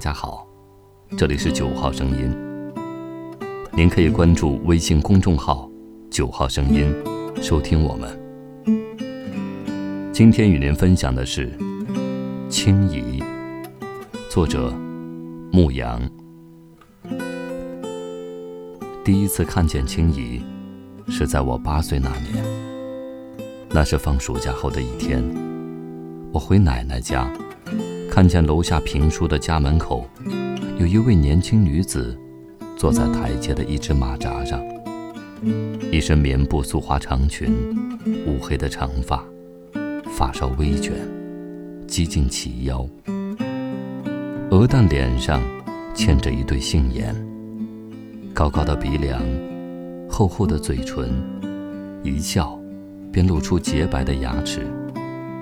家好，这里是九号声音。您可以关注微信公众号“九号声音”，收听我们。今天与您分享的是《青怡》，作者牧羊。第一次看见青怡，是在我八岁那年。那是放暑假后的一天，我回奶奶家。看见楼下评书的家门口，有一位年轻女子，坐在台阶的一只马扎上，一身棉布素花长裙，乌黑的长发，发梢微卷，几近齐腰，鹅蛋脸上嵌着一对杏眼，高高的鼻梁，厚厚的嘴唇，一笑便露出洁白的牙齿，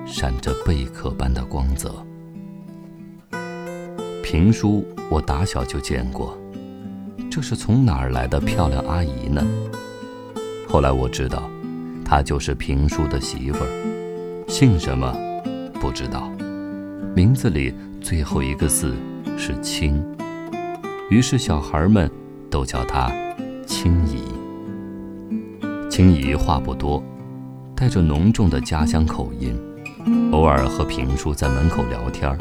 闪着贝壳般的光泽。评书我打小就见过，这是从哪儿来的漂亮阿姨呢？后来我知道，她就是评书的媳妇儿，姓什么不知道，名字里最后一个字是青，于是小孩们都叫她青姨。青姨话不多，带着浓重的家乡口音，偶尔和评书在门口聊天儿。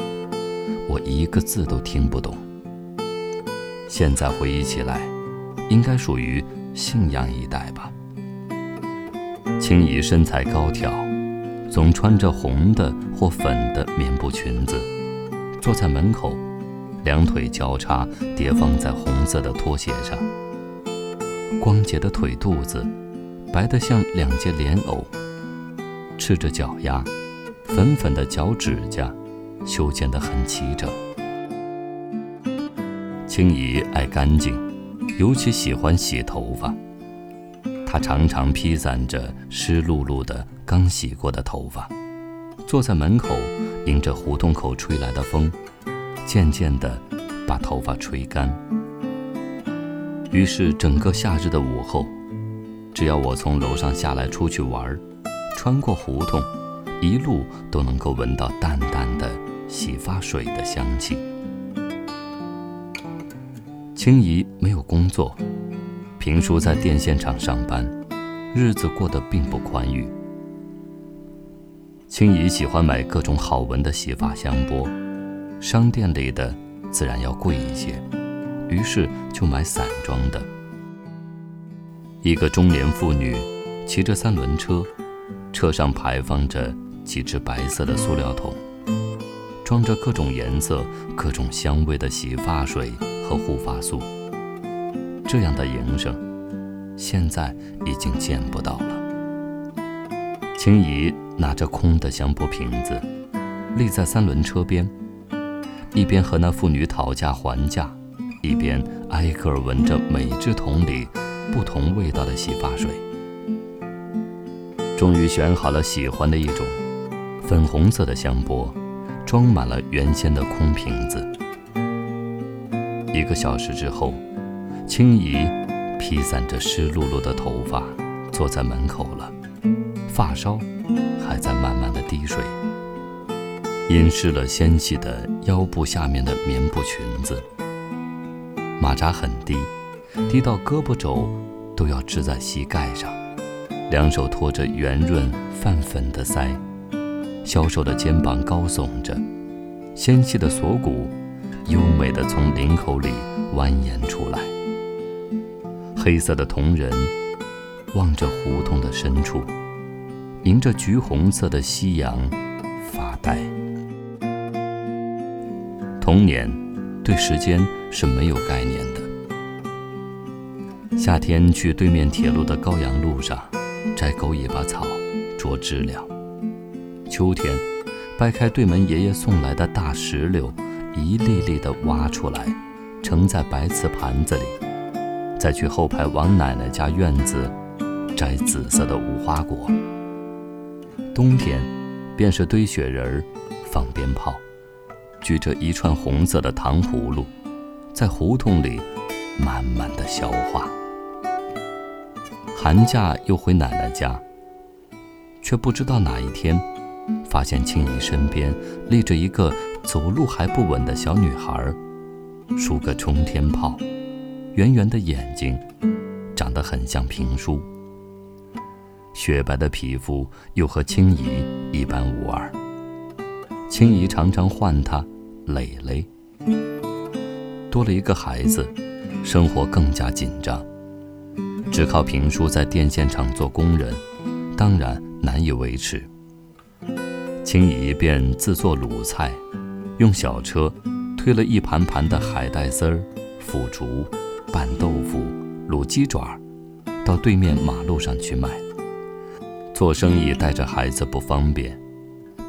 我一个字都听不懂。现在回忆起来，应该属于信阳一带吧。青姨身材高挑，总穿着红的或粉的棉布裙子，坐在门口，两腿交叉叠放在红色的拖鞋上，光洁的腿肚子，白得像两截莲藕，赤着脚丫，粉粉的脚指甲。修剪得很齐整。青姨爱干净，尤其喜欢洗头发。她常常披散着湿漉漉的刚洗过的头发，坐在门口，迎着胡同口吹来的风，渐渐地把头发吹干。于是整个夏日的午后，只要我从楼上下来出去玩，穿过胡同，一路都能够闻到淡淡的。洗发水的香气。青姨没有工作，平叔在电线厂上班，日子过得并不宽裕。青姨喜欢买各种好闻的洗发香波，商店里的自然要贵一些，于是就买散装的。一个中年妇女骑着三轮车，车上排放着几只白色的塑料桶。装着各种颜色、各种香味的洗发水和护发素，这样的营生，现在已经见不到了。青姨拿着空的香波瓶子，立在三轮车边，一边和那妇女讨价还价，一边挨个闻着每只桶里不同味道的洗发水。终于选好了喜欢的一种，粉红色的香波。装满了原先的空瓶子。一个小时之后，青姨披散着湿漉漉的头发，坐在门口了，发梢还在慢慢的滴水，浸湿了纤细的腰部下面的棉布裙子。马扎很低，低到胳膊肘都要支在膝盖上，两手托着圆润泛粉的腮。消瘦的肩膀高耸着，纤细的锁骨优美的从领口里蜿蜒出来。黑色的瞳仁望着胡同的深处，迎着橘红色的夕阳发呆。童年对时间是没有概念的。夏天去对面铁路的高阳路上摘狗尾巴草，捉知了。秋天，掰开对门爷爷送来的大石榴，一粒粒地挖出来，盛在白瓷盘子里，再去后排王奶奶家院子摘紫色的无花果。冬天，便是堆雪人儿，放鞭炮，举着一串红色的糖葫芦，在胡同里慢慢的消化。寒假又回奶奶家，却不知道哪一天。发现青姨身边立着一个走路还不稳的小女孩，梳个冲天炮，圆圆的眼睛，长得很像评书。雪白的皮肤又和青姨一般无二。青姨常常唤她蕾蕾。多了一个孩子，生活更加紧张。只靠评书在电线厂做工人，当然难以维持。青姨便自做卤菜，用小车推了一盘盘的海带丝儿、腐竹、拌豆腐、卤鸡爪，到对面马路上去卖。做生意带着孩子不方便，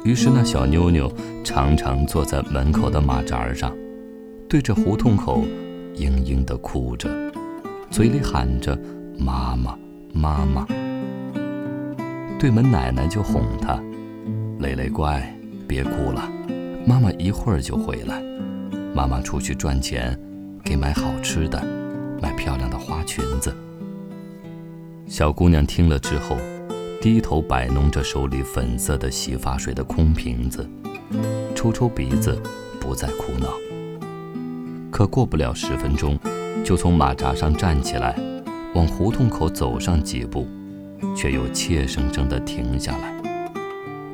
于是那小妞妞常常坐在门口的马扎上，对着胡同口嘤嘤地哭着，嘴里喊着。妈妈，妈妈，对门奶奶就哄她：“蕾蕾乖，别哭了，妈妈一会儿就回来。妈妈出去赚钱，给买好吃的，买漂亮的花裙子。”小姑娘听了之后，低头摆弄着手里粉色的洗发水的空瓶子，抽抽鼻子，不再哭闹。可过不了十分钟，就从马扎上站起来。往胡同口走上几步，却又怯生生地停下来，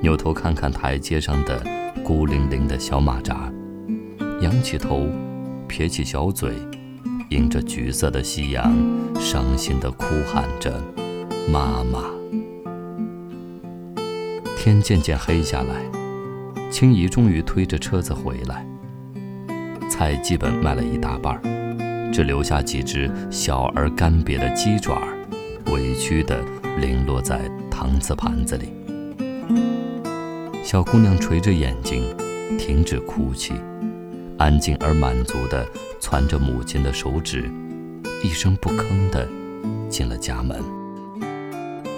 扭头看看台阶上的孤零零的小马扎，仰起头，撇起小嘴，迎着橘色的夕阳，伤心地哭喊着：“妈妈！”天渐渐黑下来，青姨终于推着车子回来，菜基本卖了一大半。只留下几只小而干瘪的鸡爪，委屈地零落在搪瓷盘子里。小姑娘垂着眼睛，停止哭泣，安静而满足地攥着母亲的手指，一声不吭地进了家门。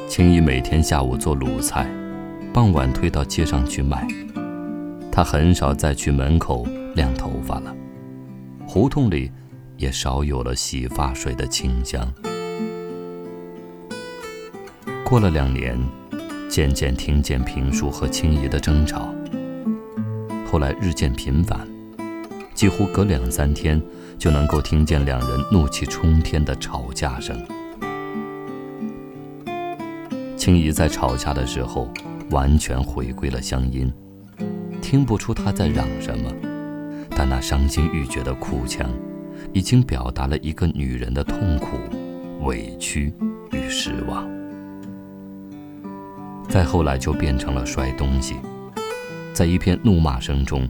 青姨每天下午做卤菜，傍晚推到街上去卖。她很少再去门口晾头发了，胡同里。也少有了洗发水的清香。过了两年，渐渐听见平叔和青姨的争吵，后来日渐频繁，几乎隔两三天就能够听见两人怒气冲天的吵架声。青姨在吵架的时候完全回归了乡音，听不出她在嚷什么，但那伤心欲绝的哭腔。已经表达了一个女人的痛苦、委屈与失望。再后来就变成了摔东西，在一片怒骂声中，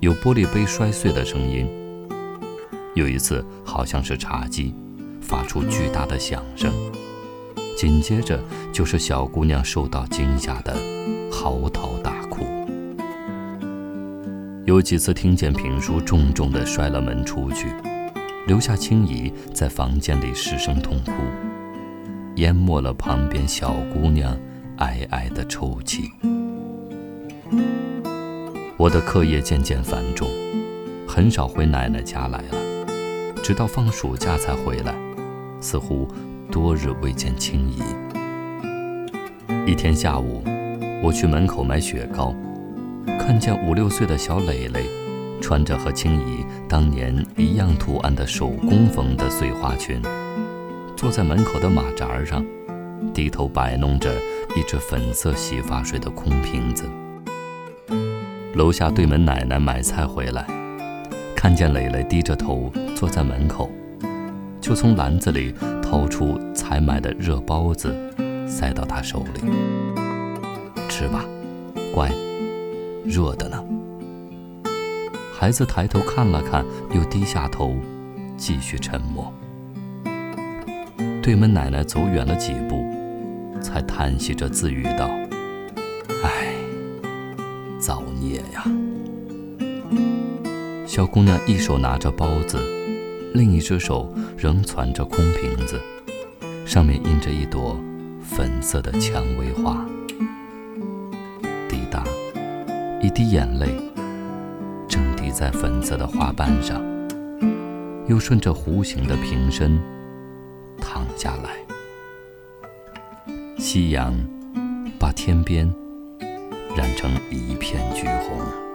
有玻璃杯摔碎的声音。有一次好像是茶几，发出巨大的响声，紧接着就是小姑娘受到惊吓的嚎啕大哭。有几次听见评书重重地摔了门出去。留下青姨在房间里失声痛哭，淹没了旁边小姑娘哀哀的抽泣。我的课业渐渐繁重，很少回奶奶家来了，直到放暑假才回来，似乎多日未见青姨。一天下午，我去门口买雪糕，看见五六岁的小蕾蕾。穿着和青姨当年一样图案的手工缝的碎花裙，坐在门口的马扎上，低头摆弄着一只粉色洗发水的空瓶子。楼下对门奶奶买菜回来，看见蕾蕾低着头坐在门口，就从篮子里掏出才买的热包子，塞到他手里：“吃吧，乖，热的呢。”孩子抬头看了看，又低下头，继续沉默。对门奶奶走远了几步，才叹息着自语道：“唉，造孽呀！”小姑娘一手拿着包子，另一只手仍攥着空瓶子，上面印着一朵粉色的蔷薇花。滴答，一滴眼泪正滴。在粉色的花瓣上，又顺着弧形的瓶身夕阳把天边染成一片橘红。